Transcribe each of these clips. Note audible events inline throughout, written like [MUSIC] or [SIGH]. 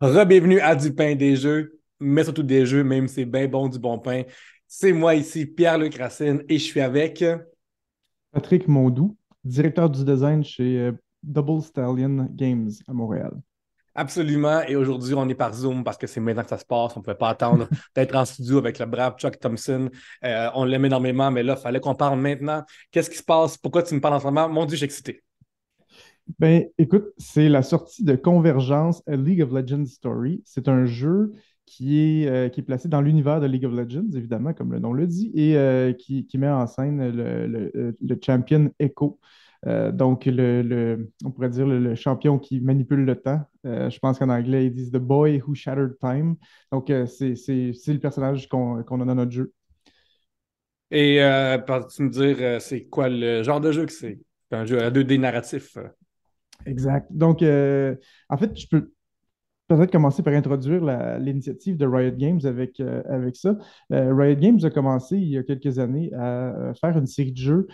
Re-bienvenue à Du pain des jeux, mais surtout des jeux, même si c'est bien bon du bon pain. C'est moi ici, Pierre-Luc Racine, et je suis avec. Patrick Mondou, directeur du design chez euh, Double Stallion Games à Montréal. Absolument. Et aujourd'hui, on est par Zoom parce que c'est maintenant que ça se passe. On ne pouvait pas attendre [LAUGHS] d'être en studio avec le brave Chuck Thompson. Euh, on l'aime énormément, mais là, il fallait qu'on parle maintenant. Qu'est-ce qui se passe? Pourquoi tu me parles en ce moment? Mon Dieu, je suis excité. Ben, écoute, c'est la sortie de Convergence, A League of Legends Story. C'est un jeu qui est, euh, qui est placé dans l'univers de League of Legends, évidemment, comme le nom le dit, et euh, qui, met en scène le, champion Echo. Euh, donc, le, on pourrait dire le, champion qui manipule le temps. je pense qu'en anglais, ils disent The Boy Who Shattered Time. Donc, c'est le personnage qu'on a dans notre jeu. Et peux-tu me dire, c'est quoi le genre de jeu que? C'est? Un jeu à 2D narratif. Exact. Donc, euh, en fait, je peux peut-être commencer par introduire l'initiative de Riot Games avec, euh, ça. Euh, Riot Games a commencé il y a quelques années à faire une série de jeux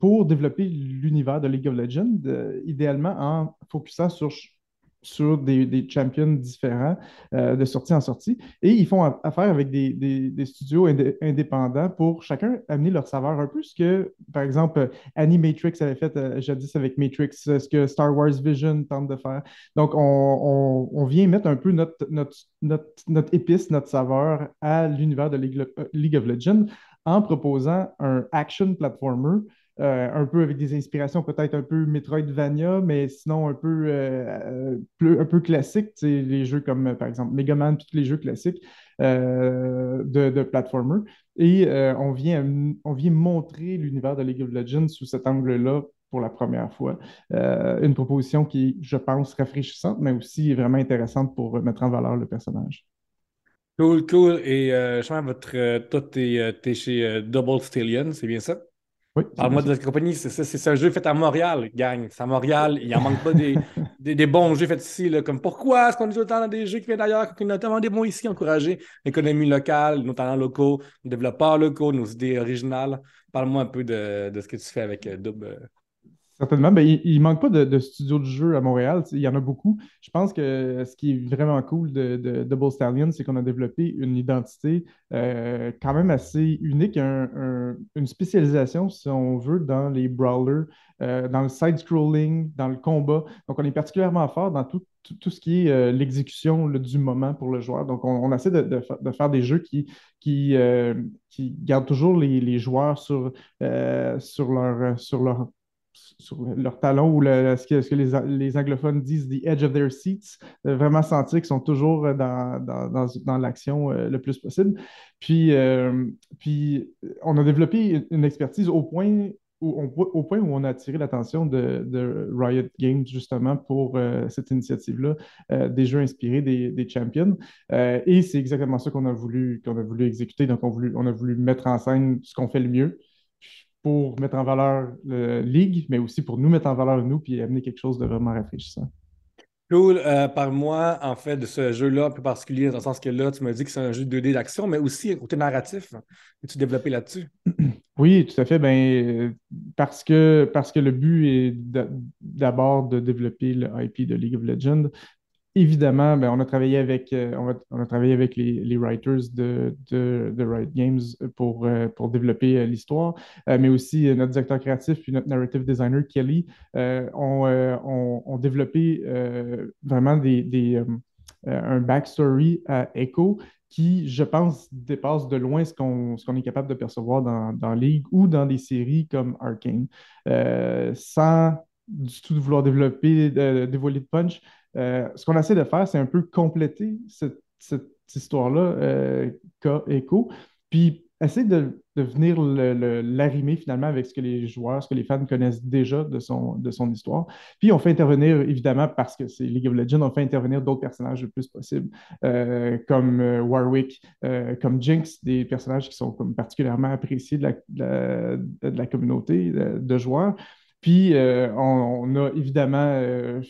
pour développer l'univers de League of Legends, idéalement en focusant sur sur des, champions différents euh, de sortie en sortie. Et ils font affaire avec des, studios indépendants pour chacun amener leur saveur un peu ce que, par exemple, Animatrix avait fait euh, jadis avec Matrix, ce que Star Wars Vision tente de faire. Donc, on, vient mettre un peu notre, épice, notre saveur à l'univers de League of Legends en proposant un action platformer euh, un peu avec des inspirations peut-être un peu Metroidvania, mais sinon un peu, euh, un peu classique, les jeux comme par exemple Mega Man, tous les jeux classiques euh, de, de platformer. Et on, vient, on vient montrer l'univers de League of Legends sous cet angle-là pour la première fois. une proposition qui, je pense, rafraîchissante, mais aussi vraiment intéressante pour mettre en valeur le personnage. Cool, cool. Et je votre, toi, tu es, chez Double Stallion, c'est bien ça? Oui, Parle-moi de la compagnie, c'est ça, c'est un jeu fait à Montréal, gang. C'est à Montréal, il n'en manque pas [LAUGHS] des, des, bons jeux faits ici. Là, comme pourquoi est-ce qu'on est temps dans des jeux qui viennent d'ailleurs, notamment des bons ici, encourager l'économie locale, nos talents locaux, nos développeurs locaux, nos idées originales? Parle-moi un peu de, de, ce que tu fais avec euh, Dub. Euh. Certainement. Ben, il ne manque pas de, studios de jeu à Montréal. Il y en a beaucoup. Je pense que ce qui est vraiment cool de, Double Stallion, c'est qu'on a développé une identité euh, quand même assez unique, une spécialisation, si on veut, dans les brawlers, euh, dans le side-scrolling, dans le combat. Donc, on est particulièrement fort dans tout, ce qui est euh, l'exécution du moment pour le joueur. Donc, on, essaie de, faire des jeux qui, qui, qui gardent toujours les, joueurs sur, sur, leur, sur leur sur leur talon ou ce que, les, anglophones disent the edge of their seats, euh, vraiment sentir qu'ils sont toujours euh, dans, l'action euh, le plus possible. Puis, on a développé une expertise au point où on, a attiré l'attention de, Riot Games justement pour cette initiative-là, des jeux inspirés des, champions. et c'est exactement ça qu'on a voulu qu'on a voulu exécuter. Donc, on a voulu mettre en scène ce qu'on fait le mieux, pour mettre en valeur la Ligue, mais aussi pour nous mettre en valeur nous, puis amener quelque chose de vraiment rafraîchissant. Cool. Euh, Parle-moi, en fait, de ce jeu-là un peu particulier, dans le sens que là, tu m'as dit que c'est un jeu 2D d'action, mais aussi côté narratif. Peux-tu développer là-dessus? [CLEARS THROAT] Oui, tout à fait. Ben, parce, que, parce que le but est d'abord de développer le IP de League of Legends, Évidemment, ben, on a travaillé avec, euh, on, a, travaillé avec les, writers de, de, Riot Games pour, euh, pour développer euh, l'histoire, mais aussi notre directeur créatif puis notre narrative designer, Kelly, ont, développé vraiment des, un backstory à Echo qui, je pense, dépasse de loin ce qu'on est capable de percevoir dans, dans League ou dans des séries comme Arkane. sans du tout vouloir développer, dévoiler de punch, euh, ce qu'on essaie de faire, c'est un peu compléter cette, histoire-là, euh, cas écho, puis essayer de, venir l'arrimer finalement avec ce que les joueurs, ce que les fans connaissent déjà de son, de son histoire. Puis on fait intervenir, évidemment, parce que c'est League of Legends, on fait intervenir d'autres personnages le plus possible, euh, comme Warwick, comme Jinx, des personnages qui sont comme particulièrement appréciés de la, de la, communauté de, joueurs. Puis on, a évidemment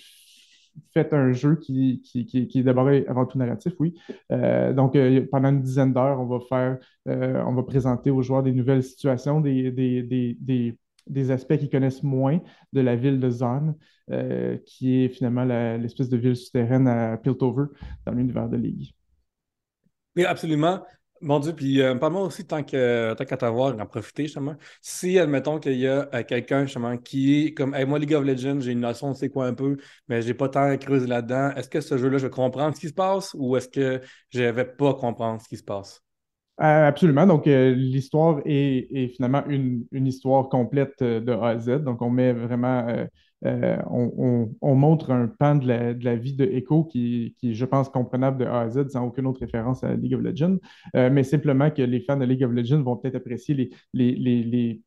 fait un jeu qui, qui, est d'abord avant tout narratif, oui. Euh, donc, euh, pendant une dizaine d'heures, on va faire, euh, on va présenter aux joueurs des nouvelles situations, des, des, des aspects qu'ils connaissent moins de la ville de Zan, qui est finalement l'espèce de ville souterraine à Piltover dans l'univers de League. Oui, absolument. Mon Dieu, puis euh, moi aussi, tant qu'à tant t'avoir, en profiter justement. Si, admettons qu'il y a euh, quelqu'un justement qui est comme moi, League of Legends, j'ai une notion de c'est quoi un peu, mais j'ai pas tant creusé là-dedans, est-ce que ce jeu-là, je vais comprendre ce qui se passe ou est-ce que je vais pas comprendre ce qui se passe? Euh, absolument. Donc, l'histoire est, finalement une, une, histoire complète de A à Z. Donc, on met vraiment euh, on, montre un pan de la, vie de Echo qui, qui, je pense, comprenable de A à Z sans aucune autre référence à League of Legends, euh, mais simplement que les fans de League of Legends vont peut-être apprécier les,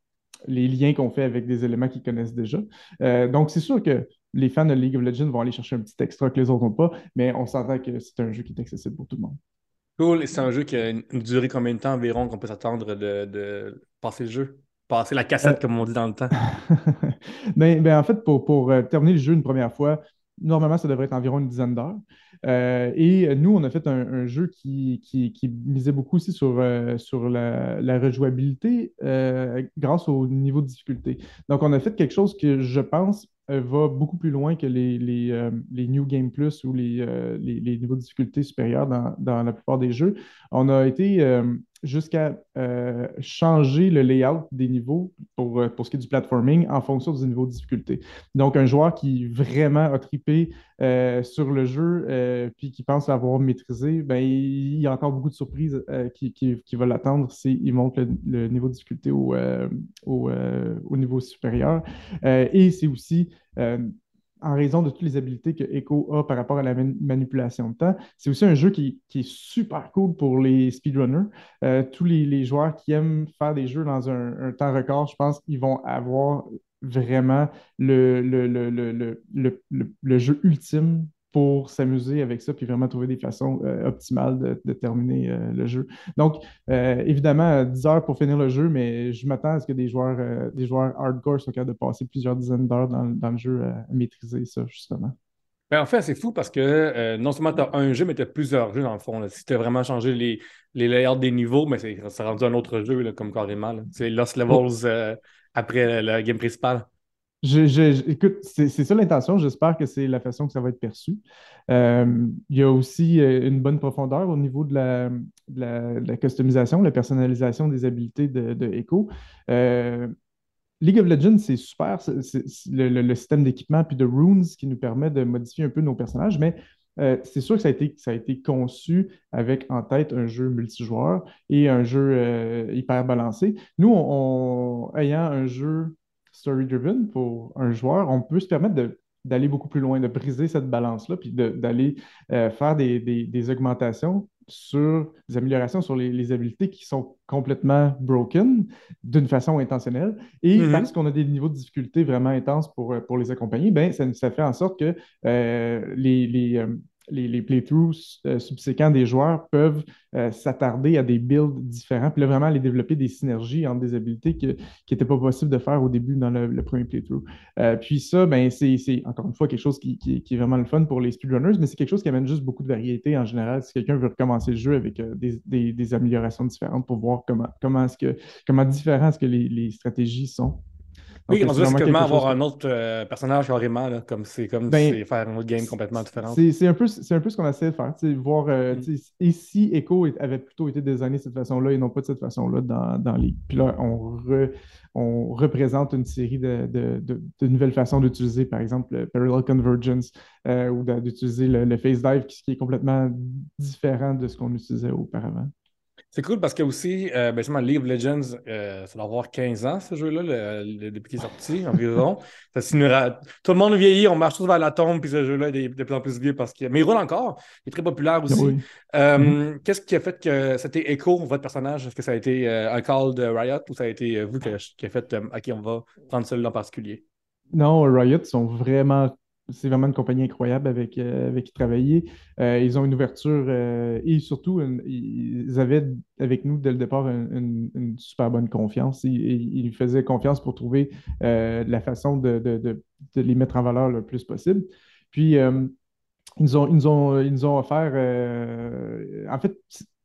liens qu'on fait avec des éléments qu'ils connaissent déjà. Euh, donc, c'est sûr que les fans de League of Legends vont aller chercher un petit extra que les autres n'ont pas, mais on s'entend que c'est un jeu qui est accessible pour tout le monde. Cool. Et c'est un jeu qui a une durée combien de temps environ qu'on peut s'attendre de passer le jeu? Passer la cassette, euh, comme on dit dans le temps. [LAUGHS] Ben, ben, en fait, pour, euh, terminer le jeu une première fois, normalement, ça devrait être environ une dizaine d'heures. Euh, et nous, on a fait un, jeu qui, misait beaucoup aussi sur, sur la, rejouabilité grâce au niveau de difficulté. Donc, on a fait quelque chose que je pense va beaucoup plus loin que les, les, New Game Plus ou les, les, niveaux de difficulté supérieurs dans, dans, la plupart des jeux. On a été jusqu'à euh, changer le layout des niveaux pour, euh, pour ce qui est du platforming en fonction du niveau de difficulté. Donc, un joueur qui vraiment a tripé euh, sur le jeu puis qui pense l'avoir maîtrisé, ben, il y a encore beaucoup de surprises qui, qui, qui vont l'attendre s'il monte le, niveau de difficulté au, au niveau supérieur. et c'est aussi en raison de toutes les habiletés que Echo a par rapport à la manipulation de temps. C'est aussi un jeu qui, est super cool pour les speedrunners. Euh, tous les, joueurs qui aiment faire des jeux dans un, temps record, je pense qu'ils vont avoir vraiment le jeu ultime pour s'amuser avec ça, puis vraiment trouver des façons euh, optimales de, terminer euh, le jeu. Donc, euh, évidemment, 10 heures pour finir le jeu, mais je m'attends à ce que des joueurs, des joueurs hardcore soient capables de passer plusieurs dizaines d'heures dans, le jeu à, maîtriser ça, justement. Ben, en fait, c'est fou parce que non seulement tu as un jeu, mais tu as plusieurs jeux dans le fond. Si tu as vraiment changé les, les layouts des niveaux, mais c'est rendu un autre jeu, comme carrément. C'est Lost Levels après le game principal écoute, c'est ça l'intention. J'espère que c'est la façon que ça va être perçu. Euh, il y a aussi euh, une bonne profondeur au niveau de la, customisation, la personnalisation des habiletés de, Echo. Euh, League of Legends, c'est super, le, système d'équipement puis de runes qui nous permet de modifier un peu nos personnages, mais c'est sûr que ça a, été, conçu avec en tête un jeu multijoueur et un jeu hyper balancé. Nous, ayant un jeu story-driven pour un joueur, on peut se permettre d'aller beaucoup plus loin, de briser cette balance-là, puis d'aller euh, faire des, augmentations sur des améliorations sur les, habiletés qui sont complètement broken d'une façon intentionnelle. Et mm-hmm. parce qu'on a des niveaux de difficulté vraiment intenses pour, pour les accompagner, ben, ça, ça fait en sorte que euh, les, les, les, playthroughs euh, subséquents des joueurs peuvent euh, s'attarder à des builds différents, puis là, vraiment aller développer des synergies entre des habiletés qui n'étaient pas possible de faire au début dans le, premier playthrough. Euh, puis ça, ben, c'est encore une fois quelque chose qui, est vraiment le fun pour les speedrunners, mais c'est quelque chose qui amène juste beaucoup de variété en général. Si quelqu'un veut recommencer le jeu avec des, améliorations différentes pour voir comment, comment, est -ce que, comment différents que les stratégies sont. Oui, on dirait quasiment avoir un autre euh, personnage carrément, là, comme c'est comme ben, faire un autre game complètement différent. C'est un, peu, un peu ce qu'on essaie de faire, voir euh, mm. et si Echo avait plutôt été designé de cette façon-là et non pas de cette façon-là dans, dans les. Puis là, on, on représente une série de, de, de, nouvelles façons d'utiliser, par exemple, le Parallel Convergence euh, ou d'utiliser le, le, Face Dive qui, qui est complètement différent de ce qu'on utilisait auparavant. C'est cool parce que aussi, euh, ben, League of Legends, euh, ça doit avoir 15 ans, ce jeu-là, depuis qu'il est sorti [LAUGHS] environ. ça Tout le monde vieillit, on marche tous vers la tombe, puis ce jeu-là est de plus en plus vieux parce que. Mais il roule encore, il est très populaire aussi. Euh, mm-hmm. Qu'est-ce qui a fait que c'était Echo, votre personnage? Est-ce que ça a été euh, un call de Riot ou ça a été vous qui, qui a fait à qui on va prendre celui-là en particulier? Non, Riot sont vraiment c'est vraiment une compagnie incroyable avec, euh, avec qui travailler. Euh, ils ont une ouverture euh, et surtout, ils avaient avec nous dès le départ une, super bonne confiance. Ils, ils, faisaient confiance pour trouver la façon de, les mettre en valeur le plus possible. Puis, ils, ont, ils, ont, ils nous ont offert, en fait,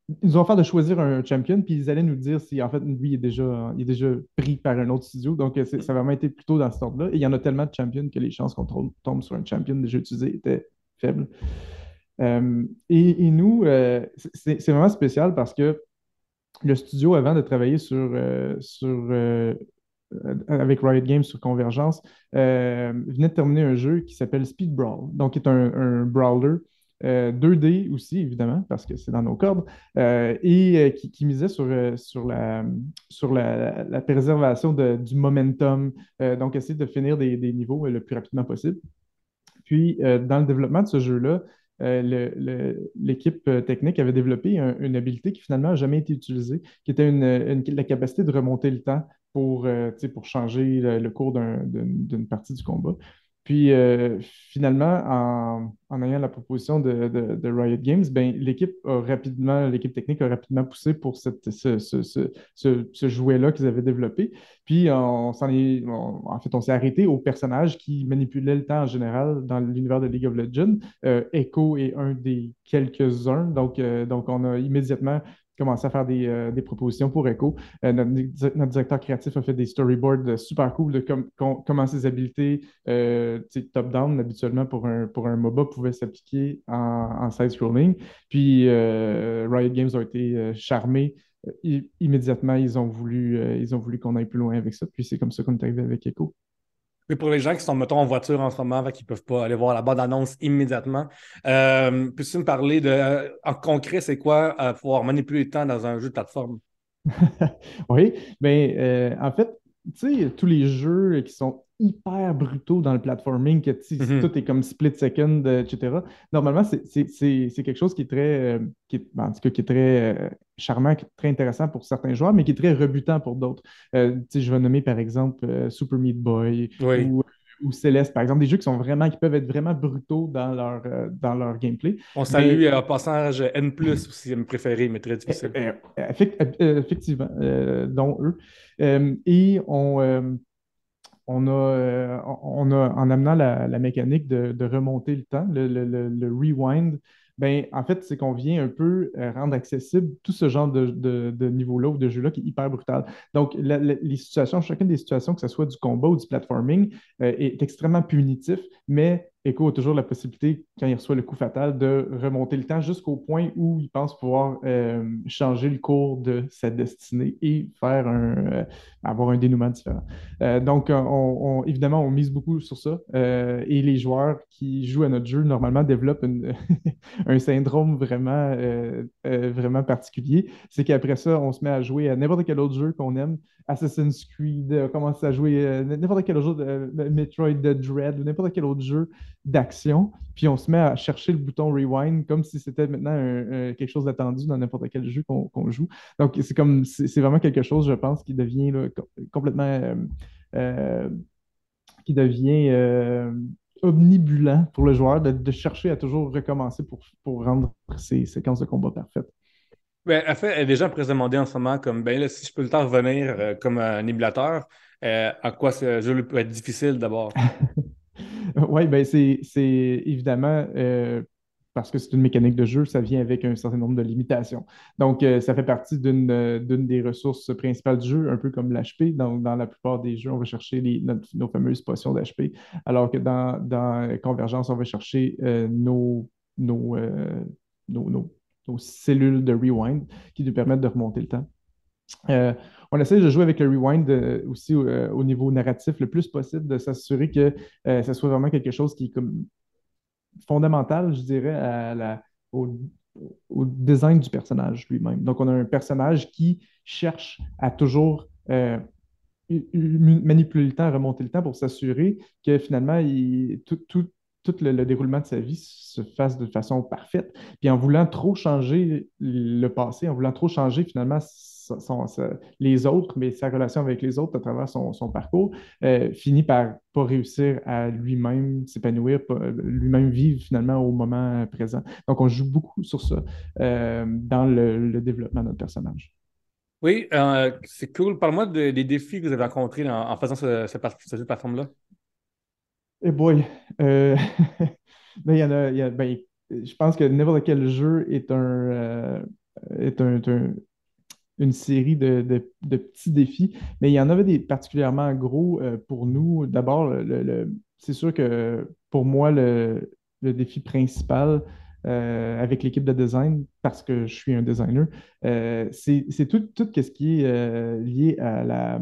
ils nous ont fait de choisir un champion, puis ils allaient nous dire si en fait lui il est déjà, il est déjà pris par un autre studio. Donc ça a vraiment été plutôt dans ce ordre-là. Et il y en a tellement de champions que les chances qu'on tombe sur un champion déjà utilisé étaient faibles. et, nous, c'est vraiment spécial parce que le studio, avant de travailler sur, sur avec Riot Games sur Convergence, venait de terminer un jeu qui s'appelle Speed Brawl, donc qui est un brawler 2D euh, aussi, évidemment, parce que c'est dans nos cordes, euh, et euh, qui, misait sur, sur, la, sur la, préservation du momentum, donc essayer de finir des, niveaux le plus rapidement possible. Puis, dans le développement de ce jeu-là, l'équipe technique avait développé une habilité qui finalement n'a jamais été utilisée, qui était la capacité de remonter le temps pour, pour changer le cours d'une partie du combat. Puis finalement, en, ayant la proposition de, Riot Games, ben, l'équipe technique a rapidement poussé pour ce, jouet-là qu'ils avaient développé. Puis on s'en est, en fait, on s'est arrêté au personnage qui manipulait le temps en général dans l'univers de League of Legends. Euh, Echo est un des quelques-uns. Donc, euh, donc on a immédiatement commencé à faire des, euh, propositions pour Echo. Euh, notre, directeur créatif a fait des storyboards super cool de comment ses habiletés euh, top-down, habituellement pour un, pour un MOBA, s'appliquer en, side-scrolling. Puis Riot Games ont été charmés. immédiatement, ils ont voulu, ils ont voulu qu'on aille plus loin avec ça. Puis c'est comme ça qu'on est arrivé avec Echo. Mais pour les gens qui sont, mettons, en voiture en ce moment, qui ne peuvent pas aller voir la bande-annonce immédiatement, euh, peux-tu me parler de, euh, en concret, c'est quoi euh, pouvoir manipuler le temps dans un jeu de plateforme? [LAUGHS] oui, mais euh, en fait, tu sais, tous les jeux qui sont hyper brutaux dans le platforming, que mm-hmm. tout est comme split second, etc. Normalement, c'est quelque chose qui est très, qui est, en tout cas, qui est très charmant, très intéressant pour certains joueurs, mais qui est très rebutant pour d'autres. Euh, je vais nommer par exemple euh, Super Meat Boy ou, Céleste, par exemple, des jeux qui sont vraiment, qui peuvent être vraiment brutaux dans leur, euh, dans leur gameplay. On salue en passage N, aussi, mes préféré, mais très difficile. effectivement, dont eux. et on on a, on a, en amenant la, mécanique de, remonter le temps, le rewind, ben, en fait, c'est qu'on vient un peu euh, rendre accessible tout ce genre de, de, niveau-là ou de jeu-là qui est hyper brutal. Donc, les situations, chacune des situations, que ce soit du combat ou du platforming, euh, est extrêmement punitif, mais Echo a toujours la possibilité, quand il reçoit le coup fatal, de remonter le temps jusqu'au point où il pense pouvoir euh, changer le cours de sa destinée et faire un, avoir un dénouement différent. Donc, on, évidemment, on mise beaucoup sur ça. et les joueurs qui jouent à notre jeu, normalement, développent [LAUGHS] un syndrome vraiment, vraiment particulier. C'est qu'après ça, on se met à jouer à n'importe quel autre jeu qu'on aime. Assassin's Creed, on commence à jouer n'importe quel autre jeu, Metroid Dread ou n'importe quel autre jeu d'action, puis on se met à chercher le bouton rewind comme si c'était maintenant quelque chose d'attendu dans n'importe quel jeu qu'on joue. Donc, c'est comme c'est vraiment quelque chose, je pense, qui devient complètement euh, euh, qui devient euh, omnibulant pour le joueur de, chercher à toujours recommencer pour, pour rendre ces séquences de combat parfaites. Ben, en fait, les gens pourraient se demander en ce moment comme ben là, si je peux le temps revenir comme un émulateur, à quoi ce jeu peut être difficile d'abord? [LAUGHS] oui, ben c'est évidemment euh, parce que c'est une mécanique de jeu, ça vient avec un certain nombre de limitations. Donc, euh, ça fait partie d'une des ressources principales du jeu, un peu comme l'HP. Donc, dans la plupart des jeux, on va chercher nos, fameuses potions d'HP, alors que dans, dans, Convergence, on va chercher euh, nos, nos, cellules de rewind qui nous permettent de remonter le temps on essaie de jouer avec le rewind euh, aussi euh, au niveau narratif le plus possible, de s'assurer que euh, ça soit vraiment quelque chose qui est comme fondamental, je dirais, au, design du personnage lui-même. Donc, on a un personnage qui cherche à toujours manipuler le temps, remonter le temps pour s'assurer que finalement, tout, le, déroulement de sa vie se fasse de façon parfaite. Puis en voulant trop changer le passé, en voulant trop changer finalement les autres, mais sa relation avec les autres à travers son, parcours, euh, finit par pas réussir à lui-même s'épanouir, lui-même vivre finalement au moment présent. Donc, on joue beaucoup sur ça euh, dans le, développement de notre personnage. Oui, euh, c'est cool. Parle-moi des défis que vous avez rencontrés en, faisant ce, cette plateforme-là. Eh boy! [LAUGHS] Ben, il y en a, ben, je pense que n'importe quel jeu est un est une série de, petits défis, mais il y en avait des particulièrement gros pour nous. D'abord, c'est sûr que pour moi, le, défi principal, avec l'équipe de design, parce que je suis un designer, c'est tout, tout ce qui est lié à la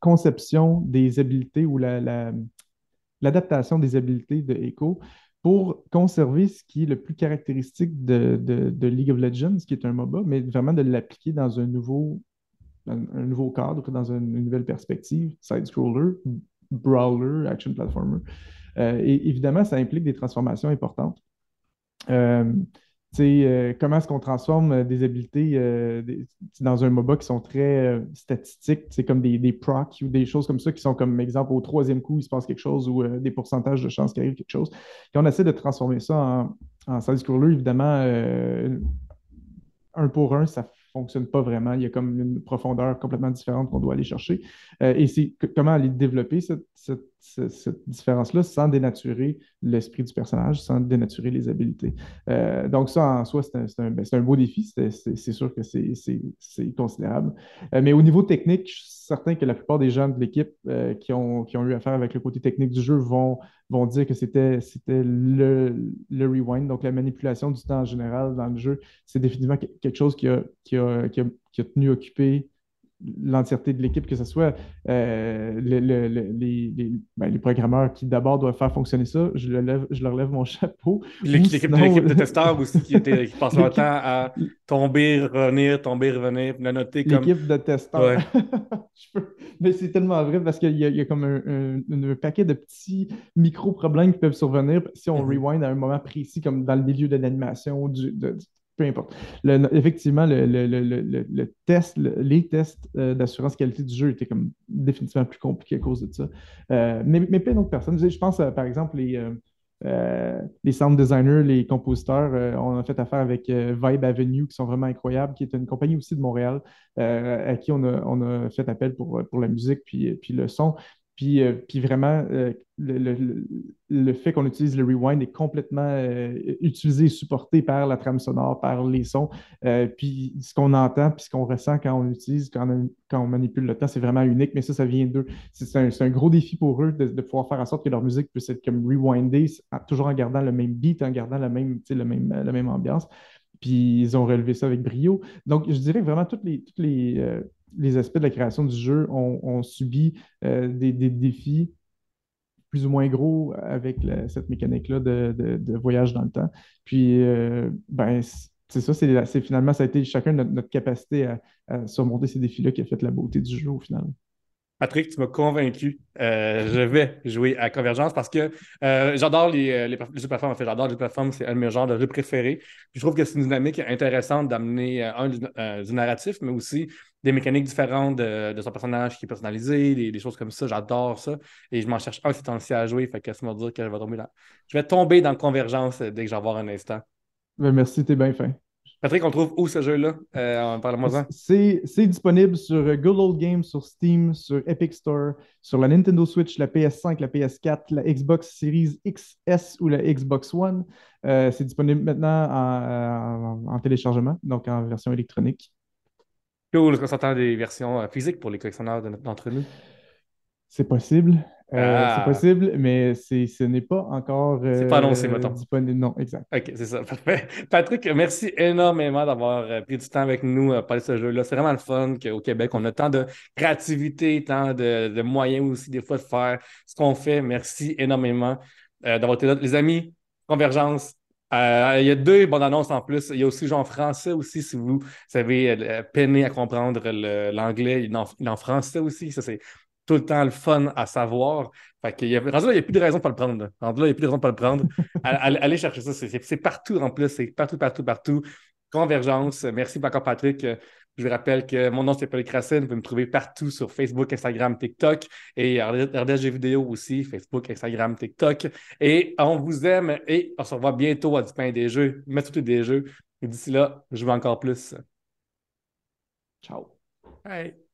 conception des habiletés ou l'adaptation des habiletés de Echo pour conserver ce qui est le plus caractéristique de, League of Legends, qui est un MOBA, mais vraiment de l'appliquer dans un nouveau, cadre, dans une, nouvelle perspective, side-scroller, brawler, action platformer. Euh, et évidemment, ça implique des transformations importantes. Euh, euh, comment est-ce qu'on transforme euh, des habiletés euh, dans un MOBA qui sont très statistiques, c'est comme des, des procs ou des choses comme ça qui sont comme exemple au troisième coup, il se passe quelque chose ou des pourcentages de chances qu'il arrive quelque chose. Quand on essaie de transformer ça en, en side-scroller, évidemment, un pour un, ça fonctionne pas vraiment. Il y a comme une profondeur complètement différente qu'on doit aller chercher. Euh, et c'est comment aller développer cette, différence-là sans dénaturer l'esprit du personnage, sans dénaturer les habiletés. Euh, donc ça, en soi, c'est un, ben, beau défi. C'est sûr que c'est considérable. Euh, mais au niveau technique, je suis certain que la plupart des gens de l'équipe qui, ont, qui ont eu affaire avec le côté technique du jeu vont vont dire que c'était le, rewind, donc la manipulation du temps en général dans le jeu. C'est définitivement quelque chose qui a tenu occupé l'entièreté de l'équipe, que ce soit euh, ben, les, programmeurs qui d'abord doivent faire fonctionner ça, je, lève, je leur lève mon [LAUGHS] chapeau. L'équipe de testeurs aussi qui, était, qui passe [LAUGHS] leur temps à tomber, revenir, tomber, revenir, la noter comme. L'équipe de testeurs. [LAUGHS] Mais c'est tellement vrai parce qu'il y, a comme un, paquet de petits micro-problèmes qui peuvent survenir si on mm-hmm. rewind à un moment précis, comme dans le milieu de l'animation, du, peu importe. effectivement, le, test, les tests euh, d'assurance qualité du jeu étaient comme définitivement plus compliqués à cause de ça. Euh, mais, mais, plein d'autres personnes. Je pense, par exemple, les, euh, les sound designers, les compositeurs. on a fait affaire avec Vibe Avenue, qui sont vraiment incroyables, qui est une compagnie aussi de Montréal, à qui on a, on a, fait appel pour, pour la musique puis, puis le son. Puis, euh, puis vraiment, euh, le, fait qu'on utilise le rewind est complètement euh, utilisé et supporté par la trame sonore, par les sons. puis ce qu'on entend, puis ce qu'on ressent quand on utilise, quand on, quand on manipule le temps, c'est vraiment unique. Mais ça, ça vient d'eux. C'est un, un, gros défi pour eux de, pouvoir faire en sorte que leur musique puisse être comme rewindée, toujours en gardant le même beat, en gardant la même, le même, la même ambiance. Puis ils ont relevé ça avec brio. Donc, je dirais vraiment toutes les, toutes les, les aspects de la création du jeu ont, subi euh, des, défis plus ou moins gros avec cette mécanique-là de, voyage dans le temps. Puis, euh, ben, c'est ça, c'est finalement, ça a été chacun notre, notre capacité à, à surmonter ces défis-là qui a fait la beauté du jeu au final. Patrick, tu m'as convaincu. Euh, je vais jouer à Convergence parce que euh, j'adore les, euh, les, jeux plateformes. En fait, j'adore les plateformes. C'est un de mes genres de jeux préférés. je trouve que c'est une dynamique intéressante d'amener un du, narratif, mais aussi des mécaniques différentes de, son personnage qui est personnalisé, des, choses comme ça. J'adore ça. Et je m'en cherche un c'est temps à jouer. Fait que ça me dire que je vais tomber dans. Je vais tomber dans Convergence dès que j'en avoir un instant. Ben, merci, t'es bien fin. Patrick, on trouve où ce jeu-là? Euh, Parle-moi-en. C'est disponible sur Good Old Games, sur Steam, sur Epic Store, sur la Nintendo Switch, la PS5, la PS4, la Xbox Series XS ou la Xbox One. Euh, c'est disponible maintenant en, téléchargement, donc en version électronique. Cool, est-ce qu'on s'entend des versions euh, physiques pour les collectionneurs d'entre nous? C'est possible. Euh, c'est ah. possible, mais ce n'est pas encore c'est pas annoncé, euh, disponible. Non, exact. OK, c'est ça. [LAUGHS] Patrick, merci énormément d'avoir euh, pris du temps avec nous à parler de ce jeu-là. C'est vraiment le fun qu'au Québec, on a tant de créativité, tant de, moyens aussi, des fois, de faire ce qu'on fait. Merci énormément d'avoir été là. Les amis, Convergence, il y a deux bonnes annonces en plus. Il y a aussi genre français aussi, si vous, savez peiner à comprendre l'anglais. Il, il, est en français aussi. Ça, c'est tout le temps le fun à savoir. Fait qu'il y a, il n'y a plus de raison de pas le prendre. Là. il n'y a plus de raison de pas le prendre. [LAUGHS] allez, chercher ça. C'est partout en plus. C'est partout, partout, partout. Convergence. Merci encore, Patrick. Je vous rappelle que mon nom, c'est Paul Crassin. Vous pouvez me trouver partout sur Facebook, Instagram, TikTok et RDG Vidéo aussi, Facebook, Instagram, TikTok. Et on vous aime et on se revoit bientôt à du pain des jeux. Mettez des jeux. Et d'ici là, je veux encore plus. Ciao. Bye.